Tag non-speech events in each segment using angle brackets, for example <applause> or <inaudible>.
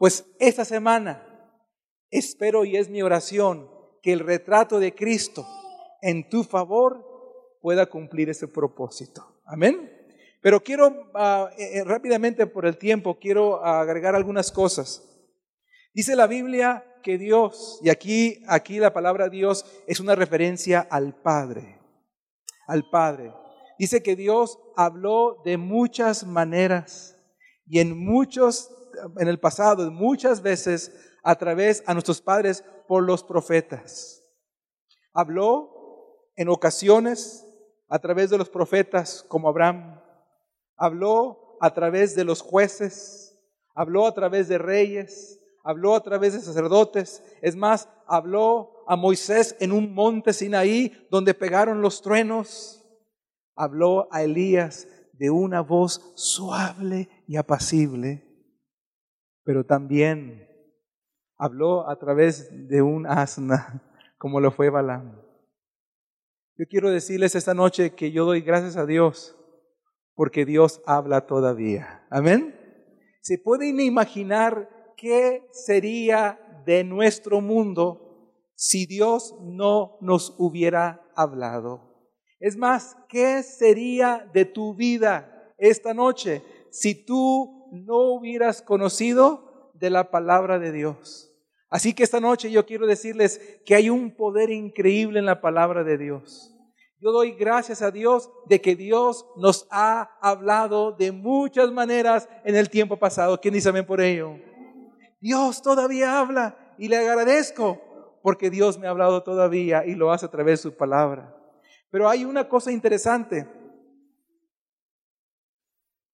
Pues esta semana espero y es mi oración que el retrato de Cristo en tu favor pueda cumplir ese propósito. Amén. Pero quiero ah, eh, eh, rápidamente por el tiempo, quiero agregar algunas cosas. Dice la Biblia que Dios, y aquí, aquí la palabra Dios es una referencia al Padre, al Padre. Dice que Dios habló de muchas maneras y en muchos, en el pasado, muchas veces a través a nuestros padres por los profetas. Habló en ocasiones a través de los profetas como Abraham, habló a través de los jueces, habló a través de reyes, habló a través de sacerdotes, es más, habló a Moisés en un monte Sinaí donde pegaron los truenos, habló a Elías de una voz suave y apacible, pero también habló a través de un asna, <laughs> como lo fue Balaam. Yo quiero decirles esta noche que yo doy gracias a Dios porque Dios habla todavía. Amén. ¿Se pueden imaginar qué sería de nuestro mundo si Dios no nos hubiera hablado? Es más, ¿qué sería de tu vida esta noche si tú no hubieras conocido de la palabra de Dios? Así que esta noche yo quiero decirles que hay un poder increíble en la palabra de Dios. Yo doy gracias a Dios de que Dios nos ha hablado de muchas maneras en el tiempo pasado. ¿Quién dice amén por ello? Dios todavía habla y le agradezco porque Dios me ha hablado todavía y lo hace a través de su palabra. Pero hay una cosa interesante.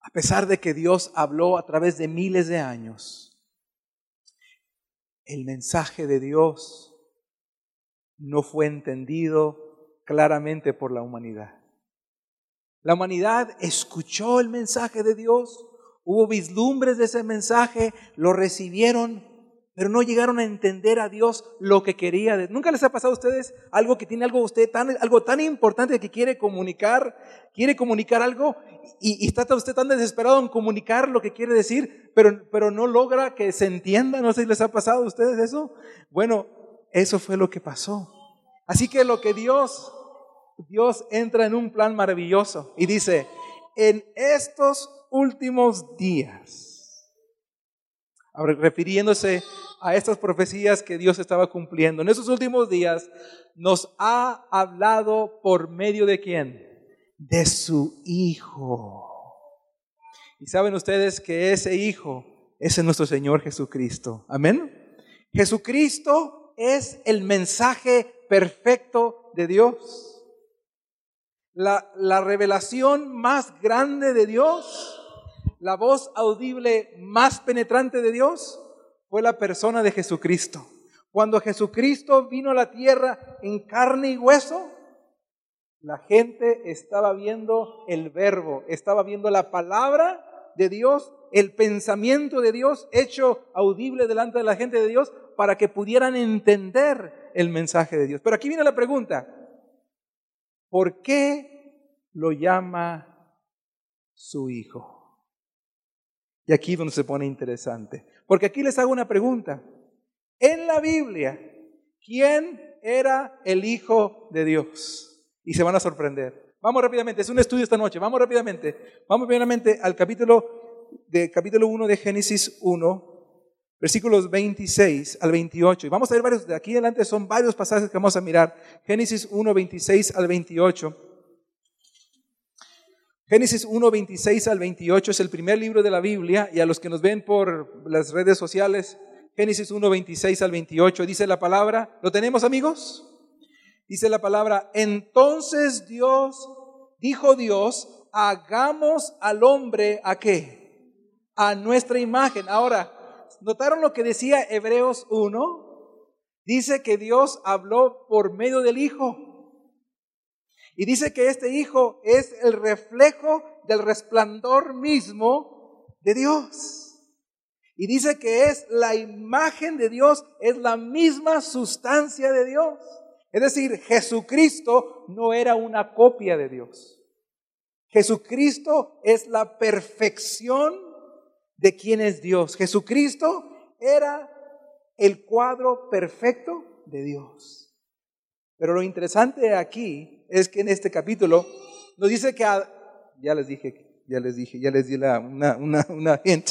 A pesar de que Dios habló a través de miles de años, el mensaje de Dios no fue entendido claramente por la humanidad. La humanidad escuchó el mensaje de Dios, hubo vislumbres de ese mensaje, lo recibieron, pero no llegaron a entender a Dios lo que quería. ¿Nunca les ha pasado a ustedes algo que tiene algo usted tan, algo tan importante que quiere comunicar, quiere comunicar algo y, está usted tan desesperado en comunicar lo que quiere decir, pero, pero no logra que se entienda? No sé si les ha pasado a ustedes eso. Bueno, eso fue lo que pasó. Así que lo que Dios Dios entra en un plan maravilloso y dice, en estos últimos días, refiriéndose a estas profecías que Dios estaba cumpliendo, en estos últimos días nos ha hablado por medio de quién? De su Hijo. Y saben ustedes que ese Hijo es nuestro Señor Jesucristo. Amén. Jesucristo es el mensaje perfecto de Dios la, revelación más grande de Dios, la voz audible más penetrante de Dios, fue la persona de Jesucristo. Cuando Jesucristo vino a la tierra en carne y hueso, la gente estaba viendo el verbo, estaba viendo la palabra de Dios, el pensamiento de Dios hecho audible delante de la gente de Dios para que pudieran entender el mensaje de Dios. Pero aquí viene la pregunta, ¿Por qué lo llama su hijo? Y aquí donde se pone interesante. Porque aquí les hago una pregunta. En la Biblia, ¿quién era el hijo de Dios? Y se van a sorprender. Vamos rápidamente, es un estudio esta noche. Vamos rápidamente. Vamos rápidamente al capítulo de capítulo 1 de Génesis 1, versículos 26 al 28. Y vamos a ver varios, de aquí adelante son varios pasajes que vamos a mirar. Génesis 1, 26 al 28. Génesis 1, 26 al 28 es el primer libro de la Biblia y a los que nos ven por las redes sociales, Génesis 1, 26 al 28 dice la palabra, ¿lo tenemos amigos? Dice la palabra, entonces Dios, dijo Dios, hagamos al hombre a qué? A nuestra imagen. Ahora, ¿Notaron lo que decía Hebreos 1? Dice que Dios habló por medio del Hijo. Y dice que este Hijo es el reflejo del resplandor mismo de Dios. Y dice que es la imagen de Dios, es la misma sustancia de Dios. Es decir, Jesucristo no era una copia de Dios. Jesucristo es la perfección de quién es Dios. Jesucristo era el cuadro perfecto de Dios. Pero lo interesante aquí es que en este capítulo nos dice que, ya les dije, ya les dije, ya les di una, una, una hint.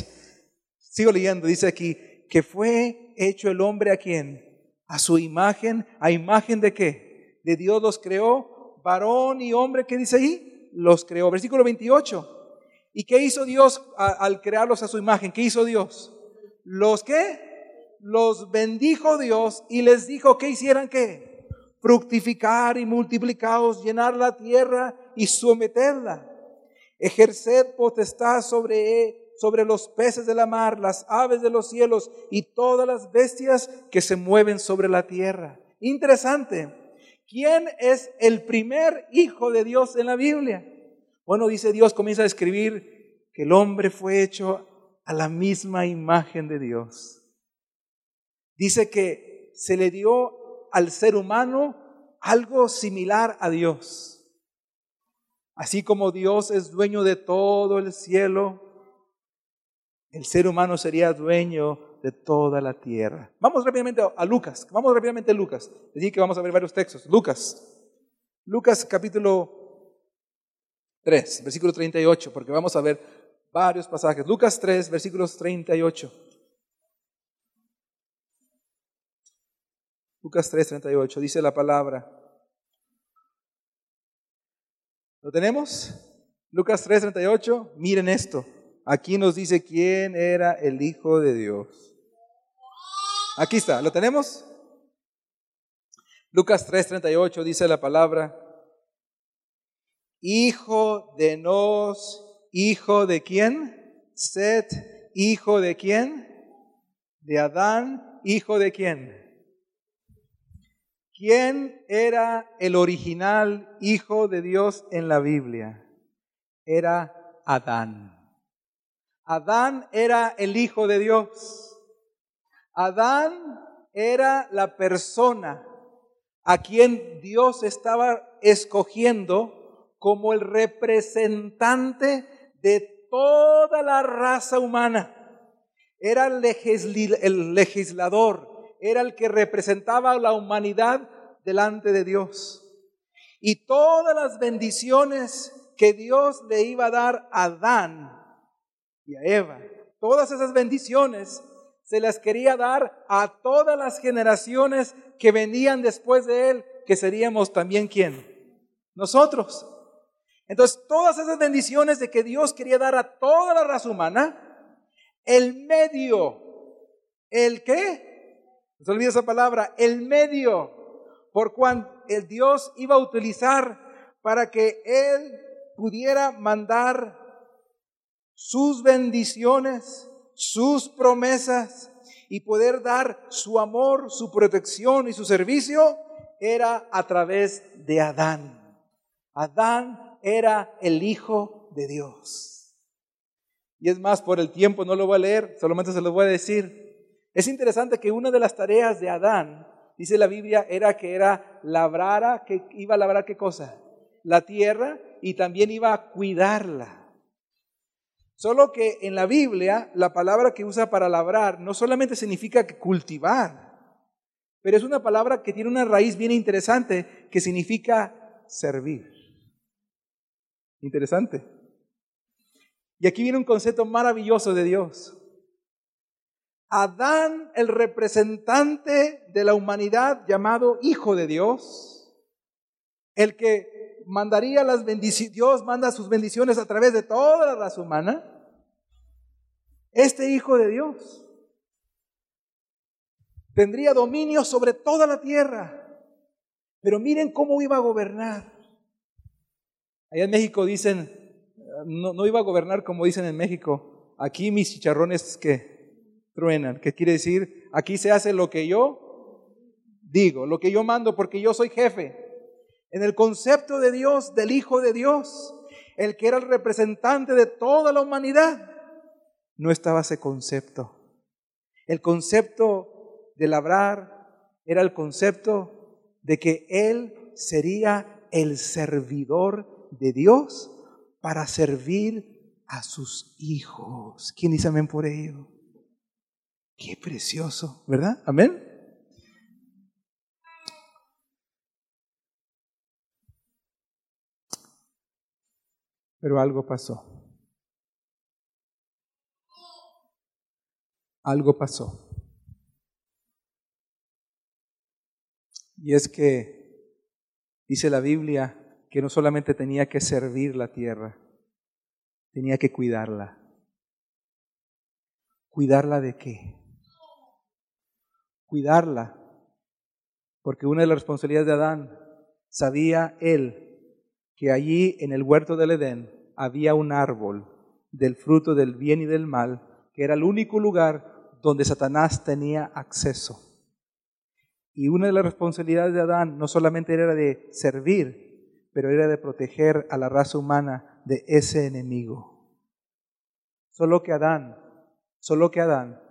Sigo leyendo, dice aquí, que fue hecho el hombre a quien? A su imagen, a imagen de qué? De Dios los creó, varón y hombre, ¿qué dice ahí? Los creó. Versículo 28. ¿Y qué hizo Dios al crearlos a su imagen? ¿Qué hizo Dios? ¿Los qué? Los bendijo Dios y les dijo que hicieran qué? Fructificar y multiplicados, llenar la tierra y someterla. Ejerced potestad sobre sobre los peces de la mar, las aves de los cielos y todas las bestias que se mueven sobre la tierra. Interesante. ¿Quién es el primer hijo de Dios en la Biblia? Bueno, dice Dios, comienza a escribir que el hombre fue hecho a la misma imagen de Dios. Dice que se le dio al ser humano algo similar a Dios. Así como Dios es dueño de todo el cielo, el ser humano sería dueño de toda la tierra. Vamos rápidamente a Lucas, vamos rápidamente a Lucas. Así que vamos a ver varios textos. Lucas, Lucas capítulo 3, versículo 38, porque vamos a ver varios pasajes. Lucas 3, versículos 38. Lucas 3, 38, dice la palabra. ¿Lo tenemos? Lucas 3, 38, miren esto. Aquí nos dice quién era el Hijo de Dios. Aquí está, ¿lo tenemos? Lucas 3:38 dice la palabra, Hijo de Nos, hijo de quién? Set, hijo de quién? De Adán, hijo de quién? ¿Quién era el original hijo de Dios en la Biblia? Era Adán. Adán era el Hijo de Dios. Adán era la persona a quien Dios estaba escogiendo como el representante de toda la raza humana. Era el legislador, era el que representaba a la humanidad delante de Dios. Y todas las bendiciones que Dios le iba a dar a Adán y a Eva. Todas esas bendiciones se las quería dar a todas las generaciones que venían después de él, que seríamos también quién? Nosotros. Entonces, todas esas bendiciones de que Dios quería dar a toda la raza humana, el medio, ¿el qué? No se olvide esa palabra, el medio por cual el Dios iba a utilizar para que Él pudiera mandar sus bendiciones, sus promesas y poder dar su amor, su protección y su servicio era a través de Adán. Adán era el Hijo de Dios. Y es más, por el tiempo no lo voy a leer, solamente se lo voy a decir. Es interesante que una de las tareas de Adán, dice la Biblia, era que era labrara, que iba a labrar qué cosa? La tierra y también iba a cuidarla. Solo que en la Biblia la palabra que usa para labrar no solamente significa cultivar, pero es una palabra que tiene una raíz bien interesante que significa servir. Interesante. Y aquí viene un concepto maravilloso de Dios. Adán, el representante de la humanidad llamado Hijo de Dios, el que mandaría las bendiciones, Dios manda sus bendiciones a través de toda la raza humana, este Hijo de Dios tendría dominio sobre toda la tierra. Pero miren cómo iba a gobernar. Allá en México dicen, no, no iba a gobernar como dicen en México. Aquí mis chicharrones que truenan, que quiere decir, aquí se hace lo que yo digo, lo que yo mando, porque yo soy jefe en el concepto de Dios, del Hijo de Dios, el que era el representante de toda la humanidad, no estaba ese concepto. El concepto de labrar era el concepto de que Él sería el servidor de Dios para servir a sus hijos. ¿Quién dice amén por ello? Qué precioso, ¿verdad? Amén. Pero algo pasó. Algo pasó. Y es que dice la Biblia que no solamente tenía que servir la tierra, tenía que cuidarla. ¿Cuidarla de qué? Cuidarla. Porque una de las responsabilidades de Adán, sabía él que allí en el huerto del Edén había un árbol del fruto del bien y del mal, que era el único lugar donde Satanás tenía acceso. Y una de las responsabilidades de Adán no solamente era de servir, pero era de proteger a la raza humana de ese enemigo. Solo que Adán, solo que Adán,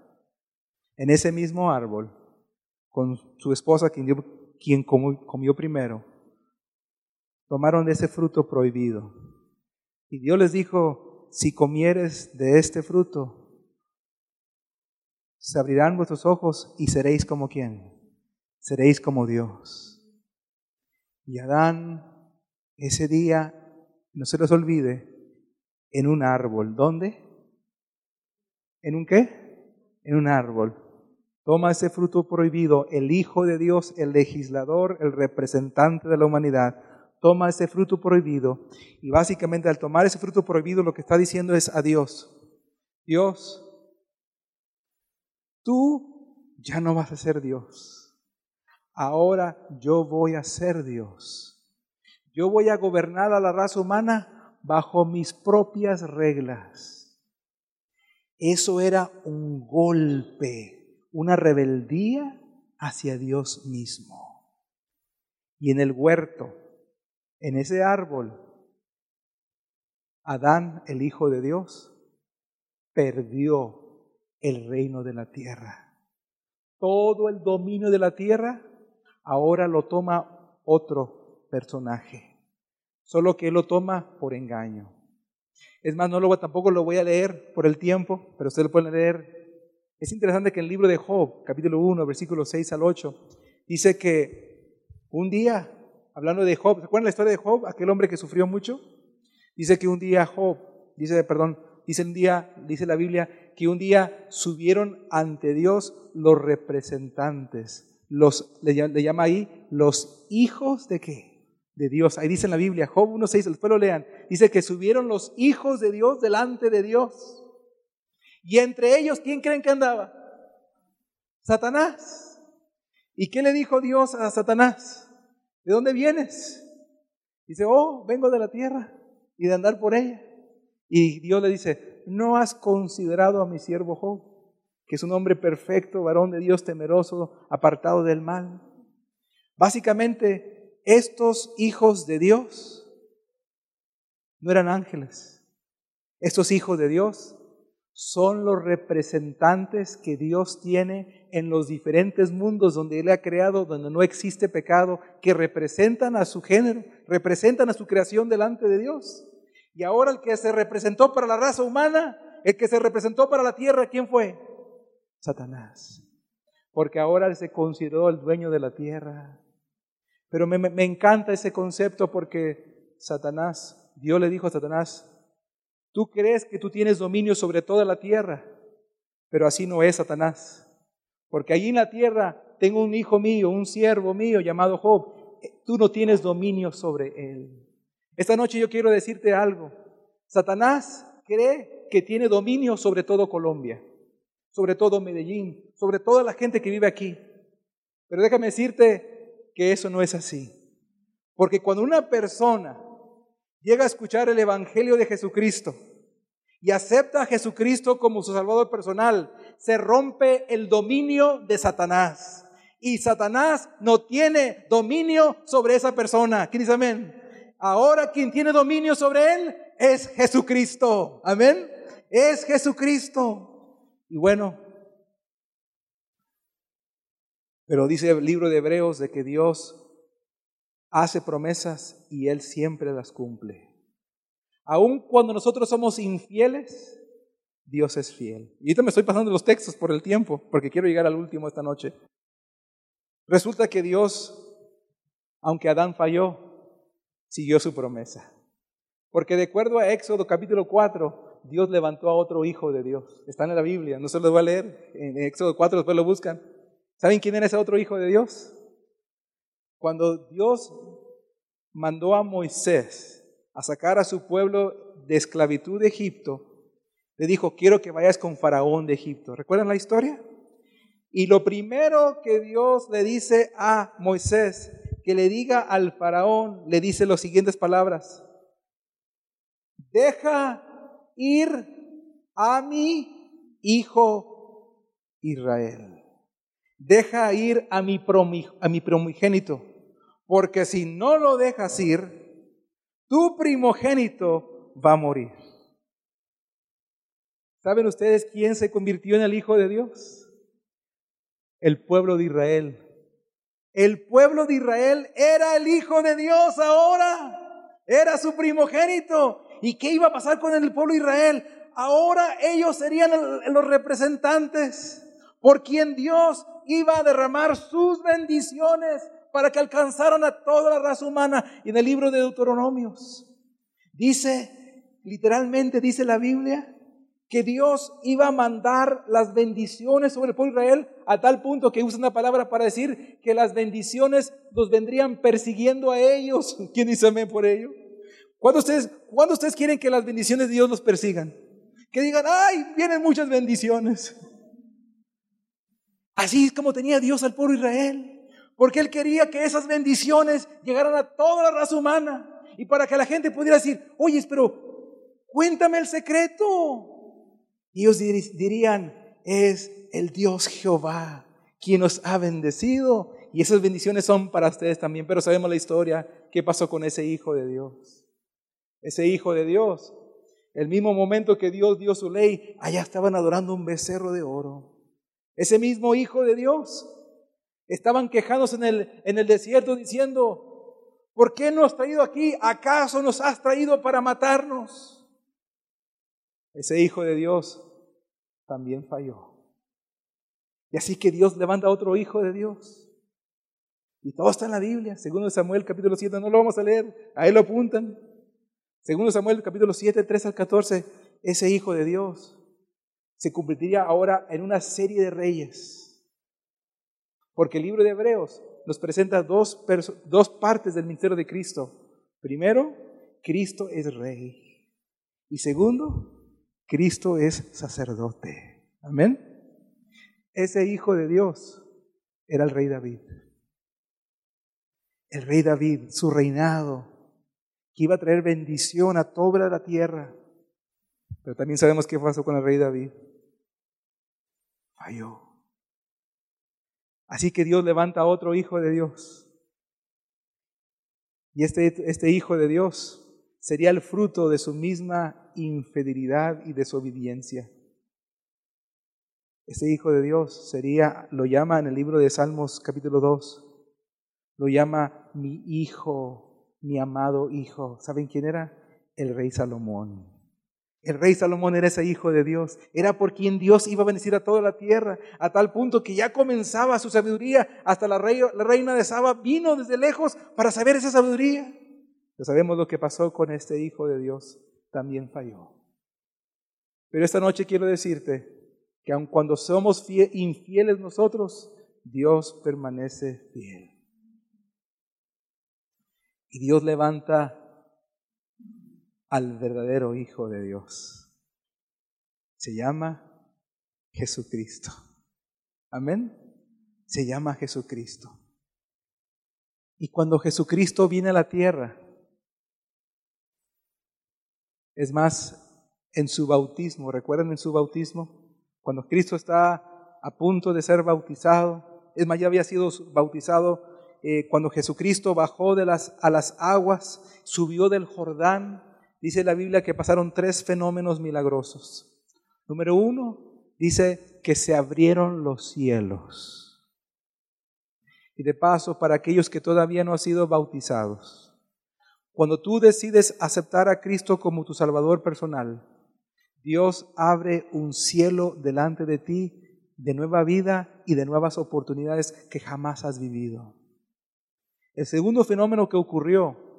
en ese mismo árbol, con su esposa, quien, quien comió primero, tomaron de ese fruto prohibido. Y Dios les dijo, si comieres de este fruto, se abrirán vuestros ojos y seréis como quién? seréis como Dios. Y Adán, ese día, no se les olvide, en un árbol. ¿Dónde? ¿En un qué? En un árbol. Toma ese fruto prohibido, el Hijo de Dios, el legislador, el representante de la humanidad, toma ese fruto prohibido. Y básicamente al tomar ese fruto prohibido lo que está diciendo es a Dios, Dios, tú ya no vas a ser Dios. Ahora yo voy a ser Dios. Yo voy a gobernar a la raza humana bajo mis propias reglas. Eso era un golpe, una rebeldía hacia Dios mismo. Y en el huerto, en ese árbol, Adán, el Hijo de Dios, perdió el reino de la tierra. Todo el dominio de la tierra ahora lo toma otro personaje, solo que él lo toma por engaño. Es más, no lo, tampoco lo voy a leer por el tiempo, pero usted lo puede leer. Es interesante que en el libro de Job, capítulo 1, versículos 6 al 8, dice que un día, hablando de Job, ¿se acuerdan la historia de Job, aquel hombre que sufrió mucho? Dice que un día Job, dice, perdón, dice un día, dice la Biblia, que un día subieron ante Dios los representantes los, le, llama ahí los hijos de qué? De Dios. Ahí dice en la Biblia, Job 1.6, después lo lean, dice que subieron los hijos de Dios delante de Dios. Y entre ellos, ¿quién creen que andaba? Satanás. ¿Y qué le dijo Dios a Satanás? ¿De dónde vienes? Dice, oh, vengo de la tierra y de andar por ella. Y Dios le dice, ¿no has considerado a mi siervo Job? que es un hombre perfecto, varón de Dios temeroso, apartado del mal. Básicamente, estos hijos de Dios no eran ángeles. Estos hijos de Dios son los representantes que Dios tiene en los diferentes mundos donde Él ha creado, donde no existe pecado, que representan a su género, representan a su creación delante de Dios. Y ahora el que se representó para la raza humana, el que se representó para la tierra, ¿quién fue? Satanás, porque ahora se consideró el dueño de la tierra. Pero me, me encanta ese concepto porque Satanás, Dios le dijo a Satanás, tú crees que tú tienes dominio sobre toda la tierra, pero así no es Satanás. Porque allí en la tierra tengo un hijo mío, un siervo mío llamado Job. Tú no tienes dominio sobre él. Esta noche yo quiero decirte algo. Satanás cree que tiene dominio sobre todo Colombia sobre todo Medellín, sobre toda la gente que vive aquí. Pero déjame decirte que eso no es así. Porque cuando una persona llega a escuchar el Evangelio de Jesucristo y acepta a Jesucristo como su Salvador personal, se rompe el dominio de Satanás. Y Satanás no tiene dominio sobre esa persona. ¿Quién dice amén? Ahora quien tiene dominio sobre él es Jesucristo. Amén. Es Jesucristo. Y bueno, pero dice el libro de Hebreos de que Dios hace promesas y Él siempre las cumple. Aun cuando nosotros somos infieles, Dios es fiel. Y ahorita me estoy pasando los textos por el tiempo, porque quiero llegar al último esta noche. Resulta que Dios, aunque Adán falló, siguió su promesa. Porque de acuerdo a Éxodo capítulo 4, Dios levantó a otro hijo de Dios. Está en la Biblia, no se lo voy a leer. En Éxodo 4 después lo buscan. ¿Saben quién era ese otro hijo de Dios? Cuando Dios mandó a Moisés a sacar a su pueblo de esclavitud de Egipto, le dijo, quiero que vayas con Faraón de Egipto. ¿Recuerdan la historia? Y lo primero que Dios le dice a Moisés, que le diga al Faraón, le dice las siguientes palabras. Deja ir a mi hijo Israel. Deja ir a mi, a mi primogénito, porque si no lo dejas ir, tu primogénito va a morir. ¿Saben ustedes quién se convirtió en el Hijo de Dios? El pueblo de Israel. El pueblo de Israel era el Hijo de Dios ahora. Era su primogénito. ¿Y qué iba a pasar con el pueblo de Israel? Ahora ellos serían los representantes por quien Dios iba a derramar sus bendiciones para que alcanzaran a toda la raza humana. Y en el libro de Deuteronomios dice, literalmente dice la Biblia, que Dios iba a mandar las bendiciones sobre el pueblo de Israel a tal punto que usa una palabra para decir que las bendiciones los vendrían persiguiendo a ellos. <laughs> ¿Quién dice amén por ello? ¿Cuándo ustedes, ¿Cuándo ustedes quieren que las bendiciones de Dios los persigan? Que digan, ay, vienen muchas bendiciones. <laughs> Así es como tenía Dios al pueblo Israel. Porque Él quería que esas bendiciones llegaran a toda la raza humana. Y para que la gente pudiera decir, oye, pero cuéntame el secreto. Y ellos dirían, es el Dios Jehová quien nos ha bendecido. Y esas bendiciones son para ustedes también. Pero sabemos la historia, qué pasó con ese hijo de Dios. Ese hijo de Dios. El mismo momento que Dios dio su ley, allá estaban adorando un becerro de oro. Ese mismo hijo de Dios. Estaban quejándose en el, en el desierto diciendo, ¿por qué nos has traído aquí? ¿Acaso nos has traído para matarnos? Ese hijo de Dios también falló. Y así que Dios levanta a otro hijo de Dios. Y todo está en la Biblia. Segundo Samuel capítulo 7, no lo vamos a leer, ahí lo apuntan. Segundo Samuel capítulo 7, 3 al 14, ese hijo de Dios se convertiría ahora en una serie de reyes. Porque el libro de Hebreos nos presenta dos, dos partes del ministerio de Cristo. Primero, Cristo es rey. Y segundo, Cristo es sacerdote. Amén. Ese hijo de Dios era el rey David. El rey David, su reinado, que iba a traer bendición a toda la tierra. Pero también sabemos qué pasó con el rey David. Falló. Así que Dios levanta a otro hijo de Dios. Y este, este hijo de Dios sería el fruto de su misma infidelidad y desobediencia. Ese hijo de Dios sería, lo llama en el libro de Salmos capítulo 2, lo llama mi hijo, mi amado hijo. ¿Saben quién era? El rey Salomón. El rey Salomón era ese hijo de Dios, era por quien Dios iba a bendecir a toda la tierra, a tal punto que ya comenzaba su sabiduría, hasta la, reina de Saba vino desde lejos para saber esa sabiduría. Ya sabemos lo que pasó con este Hijo de Dios, también falló. Pero esta noche quiero decirte que aun cuando somos infieles nosotros, Dios permanece fiel. Y Dios levanta al verdadero Hijo de Dios. Se llama Jesucristo. Amén. Se llama Jesucristo. Y cuando Jesucristo viene a la tierra, es más, en su bautismo, ¿recuerdan en su bautismo? Cuando Cristo está a punto de ser bautizado, es más, ya había sido bautizado eh, cuando Jesucristo bajó de las, a las aguas, subió del Jordán. Dice la Biblia que pasaron tres fenómenos milagrosos. Número uno, dice que se abrieron los cielos. Y de paso, para aquellos que todavía no han sido bautizados, cuando tú decides aceptar a Cristo como tu Salvador personal, Dios abre un cielo delante de ti de nueva vida y de nuevas oportunidades que jamás has vivido. El segundo fenómeno que ocurrió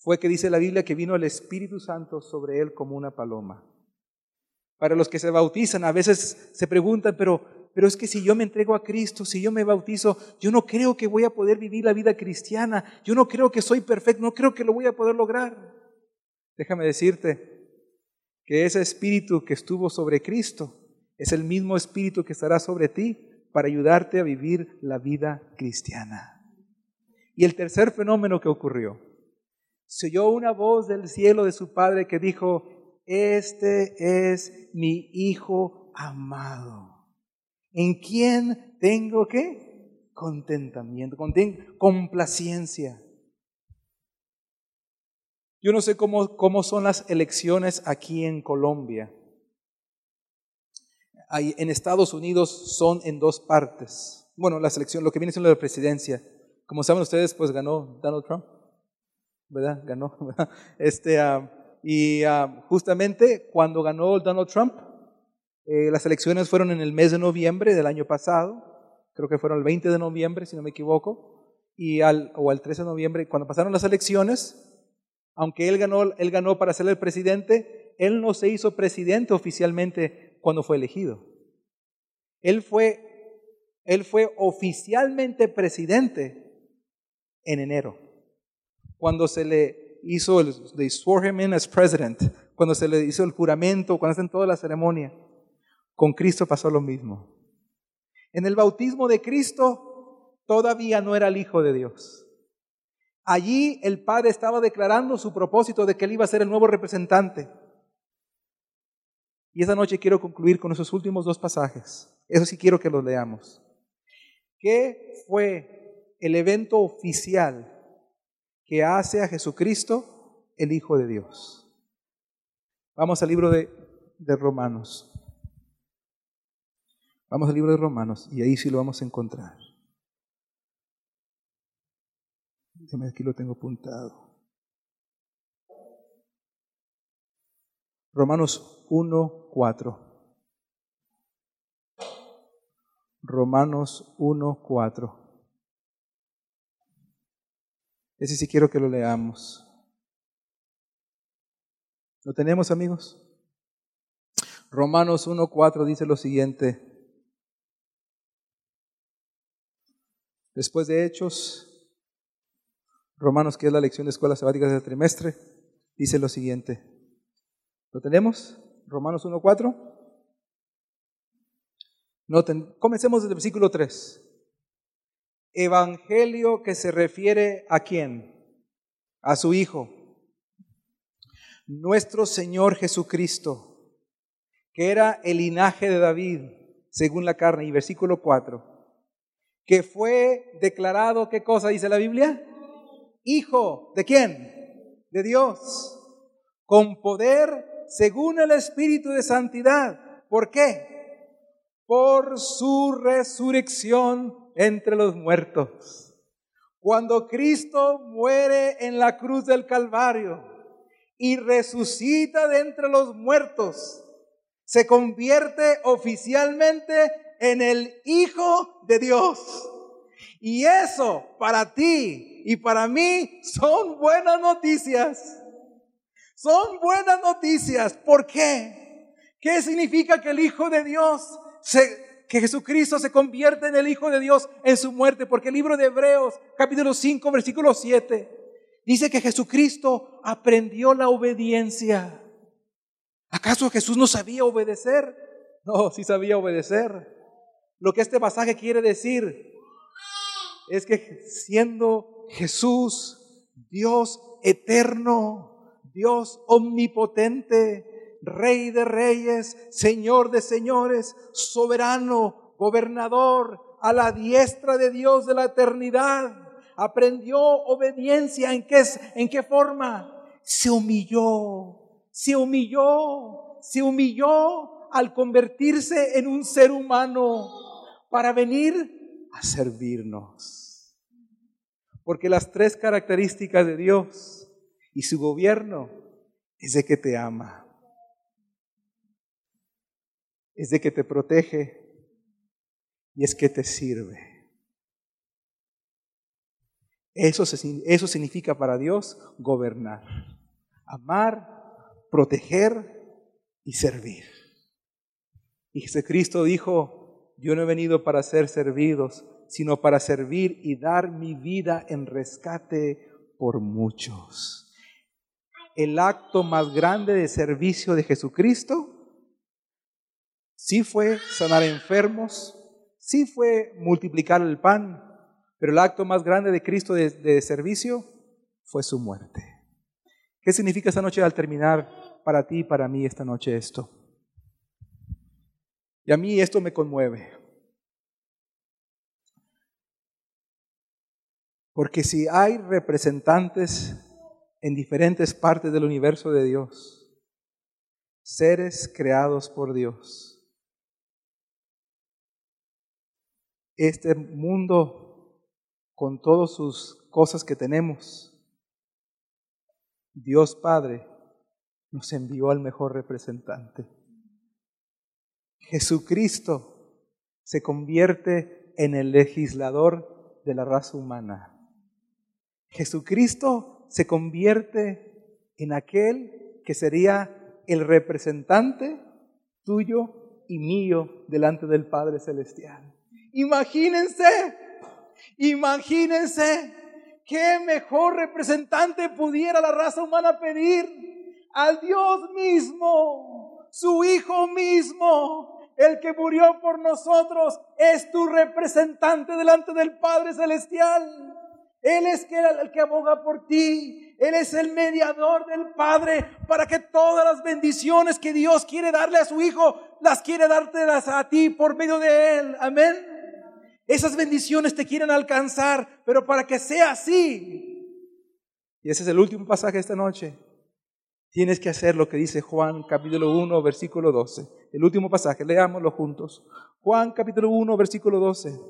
fue que dice la Biblia que vino el Espíritu Santo sobre él como una paloma. Para los que se bautizan, a veces se preguntan, pero, pero es que si yo me entrego a Cristo, si yo me bautizo, yo no creo que voy a poder vivir la vida cristiana, yo no creo que soy perfecto, no creo que lo voy a poder lograr. Déjame decirte que ese espíritu que estuvo sobre Cristo es el mismo espíritu que estará sobre ti para ayudarte a vivir la vida cristiana. Y el tercer fenómeno que ocurrió, se oyó una voz del cielo de su padre que dijo, este es mi hijo amado, en quien tengo que contentamiento, complacencia. Yo no sé cómo, cómo son las elecciones aquí en Colombia. en Estados Unidos son en dos partes. Bueno, la selección, lo que viene siendo la presidencia. Como saben ustedes, pues ganó Donald Trump. ¿Verdad? Ganó. <laughs> Este, ah, y ah, justamente cuando ganó Donald Trump, eh, las elecciones fueron en el mes de noviembre del año pasado, creo que fueron el 20 de noviembre, si no me equivoco, y al, o al 13 de noviembre, cuando pasaron las elecciones, aunque él ganó, él ganó para ser el presidente, él no se hizo presidente oficialmente cuando fue elegido. Él fue, él fue oficialmente presidente en enero cuando se le hizo el, they swore him in as president, cuando se le hizo el juramento, cuando hacen toda la ceremonia. Con Cristo pasó lo mismo. En el bautismo de Cristo todavía no era el Hijo de Dios. Allí el Padre estaba declarando su propósito de que él iba a ser el nuevo representante. Y esa noche quiero concluir con esos últimos dos pasajes. Eso sí quiero que los leamos. ¿Qué fue el evento oficial que hace a Jesucristo el Hijo de Dios. Vamos al libro de, Romanos. Vamos al libro de Romanos y ahí sí lo vamos a encontrar. aquí lo tengo apuntado. Romanos 1, 4. Romanos 1, 4. Ese sí quiero que lo leamos. ¿Lo tenemos, amigos? Romanos 1.4 dice lo siguiente. Después de Hechos, Romanos, que es la lección de escuela sabática del trimestre, dice lo siguiente. ¿Lo tenemos? Romanos 1.4. Noten, comencemos desde el versículo 3. Evangelio que se refiere a quién? A su Hijo. Nuestro Señor Jesucristo, que era el linaje de David, según la carne, y versículo 4, que fue declarado, ¿qué cosa dice la Biblia? Hijo, ¿de quién? De Dios, con poder según el Espíritu de Santidad. ¿Por qué? Por su resurrección entre los muertos. Cuando Cristo muere en la cruz del Calvario y resucita de entre los muertos, se convierte oficialmente en el Hijo de Dios. Y eso para ti y para mí son buenas noticias. Son buenas noticias. ¿Por qué? ¿Qué significa que el Hijo de Dios se que Jesucristo se convierte en el Hijo de Dios en su muerte, porque el libro de Hebreos, capítulo 5, versículo 7, dice que Jesucristo aprendió la obediencia. ¿Acaso Jesús no sabía obedecer? No, sí sabía obedecer. Lo que este pasaje quiere decir es que siendo Jesús Dios eterno, Dios omnipotente, Rey de reyes, Señor de señores, soberano, gobernador, a la diestra de Dios de la eternidad. Aprendió obediencia. ¿En qué, en qué forma? Se humilló, se humilló, se humilló al convertirse en un ser humano para venir a servirnos. Porque las tres características de Dios y su gobierno es de que te ama es de que te protege y es que te sirve. Eso, eso significa para Dios gobernar, amar, proteger y servir. Y Jesucristo dijo, yo no he venido para ser servidos, sino para servir y dar mi vida en rescate por muchos. El acto más grande de servicio de Jesucristo sí fue sanar enfermos, sí fue multiplicar el pan, pero el acto más grande de Cristo de, servicio fue su muerte. ¿Qué significa esta noche al terminar para ti y para mí esta noche esto? Y a mí esto me conmueve. Porque si hay representantes en diferentes partes del universo de Dios, seres creados por Dios, este mundo con todas sus cosas que tenemos, Dios Padre nos envió al mejor representante. Jesucristo se convierte en el legislador de la raza humana. Jesucristo se convierte en aquel que sería el representante tuyo y mío delante del Padre Celestial. Imagínense Imagínense qué mejor representante pudiera la raza humana pedir al Dios mismo, su Hijo mismo, el que murió por nosotros, es tu representante delante del Padre Celestial. Él es el que aboga por ti. Él es el mediador del Padre para que todas las bendiciones que Dios quiere darle a su Hijo, las quiere dártelas a ti por medio de Él. Amén. Esas bendiciones te quieren alcanzar, pero para que sea así, y ese es el último pasaje de esta noche, tienes que hacer lo que dice Juan capítulo 1, versículo 12. El último pasaje, leámoslo juntos. Juan capítulo 1, versículo 12.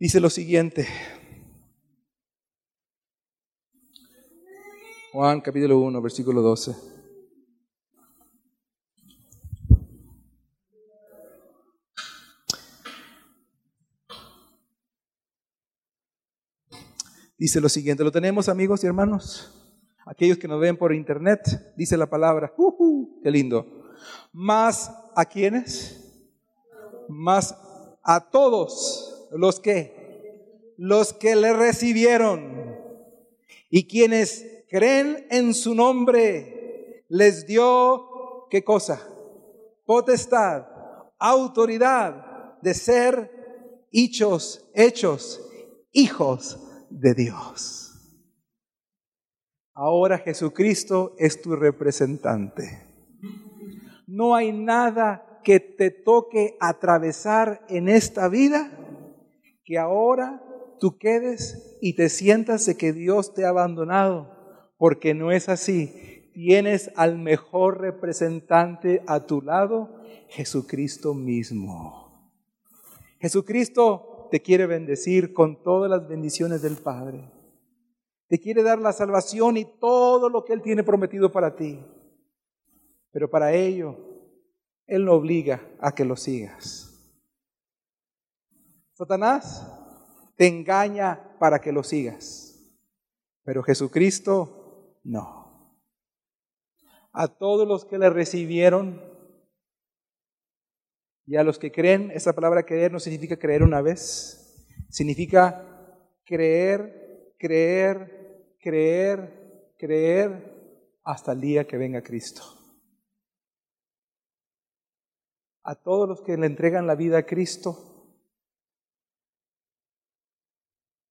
Dice lo siguiente. Juan capítulo 1, versículo 12. Dice lo siguiente, ¿lo tenemos amigos y hermanos? Aquellos que nos ven por internet, dice la palabra, uh qué lindo. Más a quienes? Más a todos los que, los que le recibieron y quienes creen en su nombre, les dio, ¿qué cosa? Potestad, autoridad de ser hechos, hechos, hijos de Dios. Ahora Jesucristo es tu representante. No hay nada que te toque atravesar en esta vida que ahora tú quedes y te sientas de que Dios te ha abandonado, porque no es así. Tienes al mejor representante a tu lado, Jesucristo mismo. Jesucristo te quiere bendecir con todas las bendiciones del Padre. Te quiere dar la salvación y todo lo que Él tiene prometido para ti. Pero para ello, Él no obliga a que lo sigas. Satanás te engaña para que lo sigas. Pero Jesucristo no. A todos los que le recibieron, y a los que creen, esa palabra creer no significa creer una vez, significa creer, creer, creer, creer hasta el día que venga Cristo. A todos los que le entregan la vida a Cristo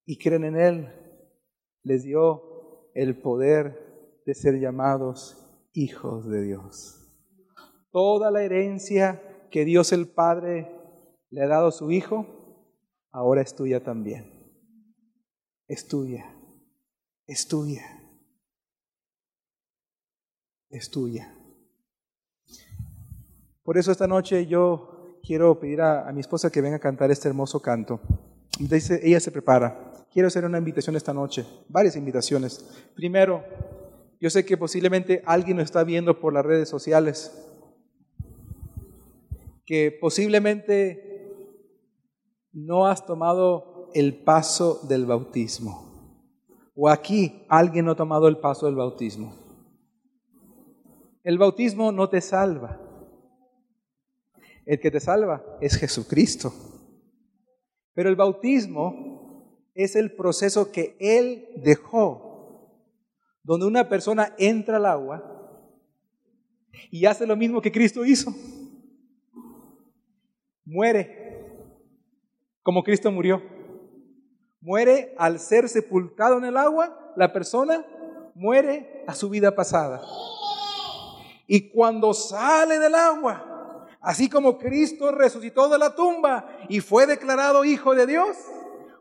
y creen en Él, les dio el poder de ser llamados hijos de Dios. Toda la herencia que Dios el Padre le ha dado su Hijo, ahora es tuya también. Es tuya, es tuya, es tuya. Por eso esta noche yo quiero pedir a, mi esposa que venga a cantar este hermoso canto. Dice, ella se prepara. Quiero hacer una invitación esta noche, varias invitaciones. Primero, yo sé que posiblemente alguien nos está viendo por las redes sociales que posiblemente no has tomado el paso del bautismo. O aquí alguien no ha tomado el paso del bautismo. El bautismo no te salva. El que te salva es Jesucristo. Pero el bautismo es el proceso que Él dejó, donde una persona entra al agua y hace lo mismo que Cristo hizo. Muere como Cristo murió. Muere al ser sepultado en el agua, la persona muere a su vida pasada. Y cuando sale del agua, así como Cristo resucitó de la tumba y fue declarado hijo de Dios,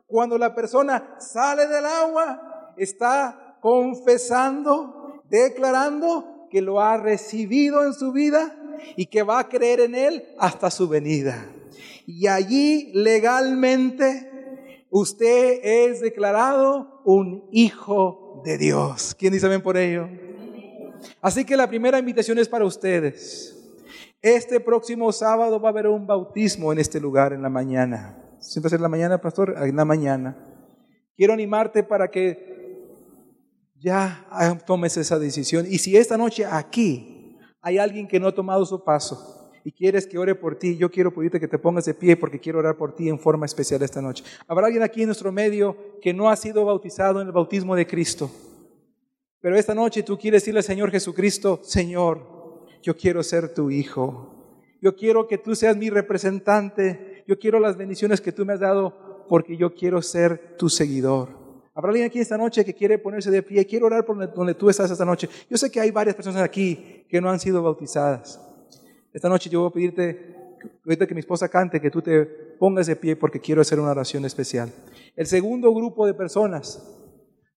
cuando la persona sale del agua, está confesando, declarando que lo ha recibido en su vida y que va a creer en Él hasta su venida. Y allí legalmente usted es declarado un hijo de Dios. ¿Quién dice bien por ello? Así que la primera invitación es para ustedes. Este próximo sábado va a haber un bautismo en este lugar en la mañana. ¿Siempre es en la mañana, pastor? En la mañana. Quiero animarte para que ya tomes esa decisión. Y si esta noche aquí hay alguien que no ha tomado su paso y quieres que ore por ti, yo quiero pedirte que te pongas de pie porque quiero orar por ti en forma especial esta noche. Habrá alguien aquí en nuestro medio que no ha sido bautizado en el bautismo de Cristo. Pero esta noche tú quieres decirle al Señor Jesucristo, Señor, yo quiero ser tu hijo. Yo quiero que tú seas mi representante. Yo quiero las bendiciones que tú me has dado porque yo quiero ser tu seguidor. Habrá alguien aquí esta noche que quiere ponerse de pie, quiere orar por donde tú estás esta noche. Yo sé que hay varias personas aquí que no han sido bautizadas. Esta noche yo voy a pedirte, ahorita que mi esposa cante, que tú te pongas de pie porque quiero hacer una oración especial. El segundo grupo de personas,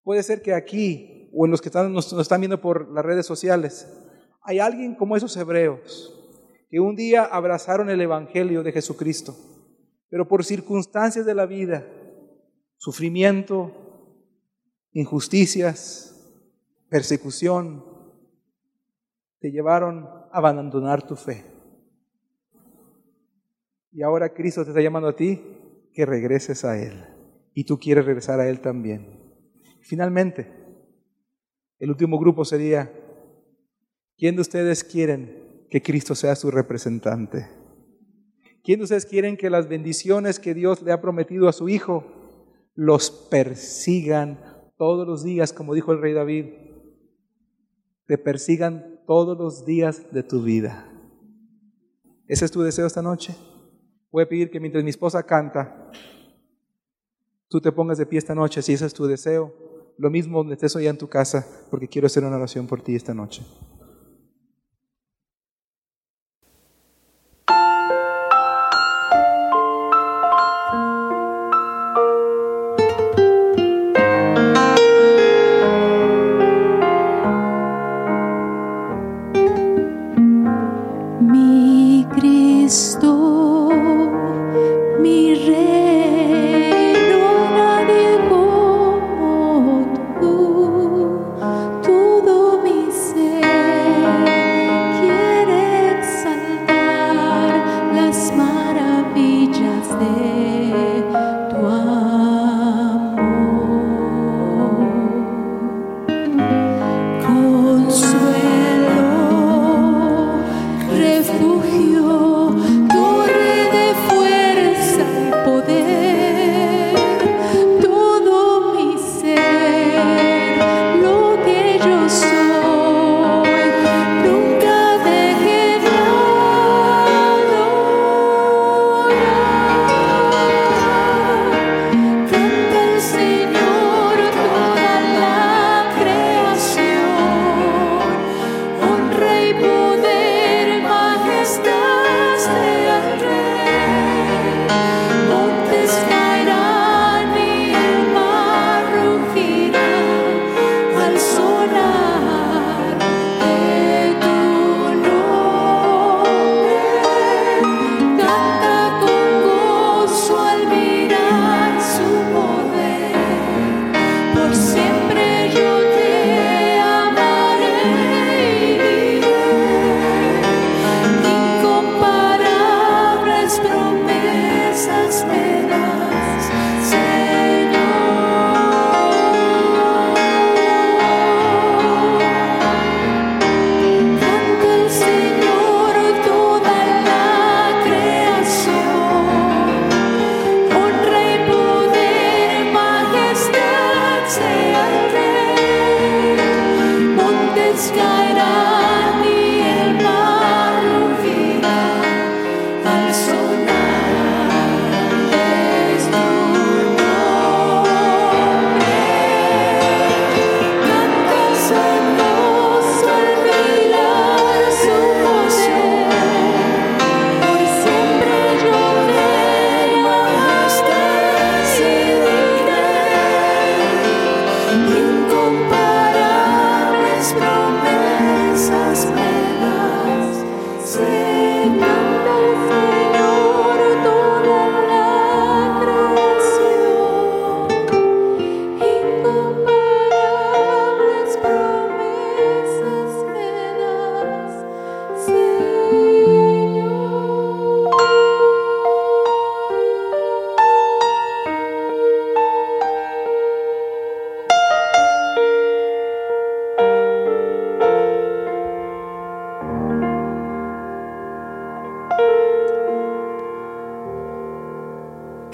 puede ser que aquí o en los que están, nos, nos están viendo por las redes sociales, hay alguien como esos hebreos que un día abrazaron el Evangelio de Jesucristo, pero por circunstancias de la vida, sufrimiento, injusticias, persecución, te llevaron a abandonar tu fe. Y ahora Cristo te está llamando a ti que regreses a Él. Y tú quieres regresar a Él también. Finalmente, el último grupo sería, ¿quién de ustedes quieren que Cristo sea su representante? ¿Quién de ustedes quieren que las bendiciones que Dios le ha prometido a su Hijo los persigan todos los días, como dijo el rey David, te persigan todos los días de tu vida. ¿Ese es tu deseo esta noche? Voy a pedir que mientras mi esposa canta, tú te pongas de pie esta noche, si ese es tu deseo. Lo mismo donde estés hoy en tu casa, porque quiero hacer una oración por ti esta noche.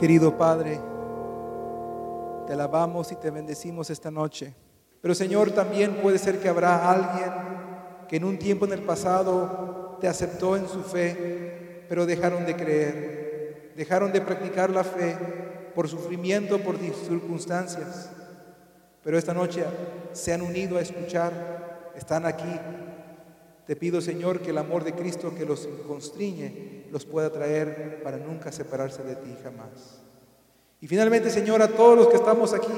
Querido Padre, te alabamos y te bendecimos esta noche. Pero Señor, también puede ser que habrá alguien que en un tiempo en el pasado te aceptó en su fe, pero dejaron de creer, dejaron de practicar la fe por sufrimiento, por circunstancias. Pero esta noche se han unido a escuchar, están aquí. Te pido, Señor, que el amor de Cristo que los constriñe los pueda traer para nunca separarse de ti jamás. Y finalmente, Señor, a todos los que estamos aquí,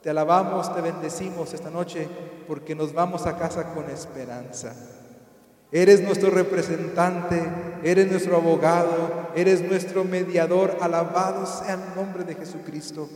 te alabamos, te bendecimos esta noche porque nos vamos a casa con esperanza. Eres nuestro representante, eres nuestro abogado, eres nuestro mediador. Alabado sea el nombre de Jesucristo.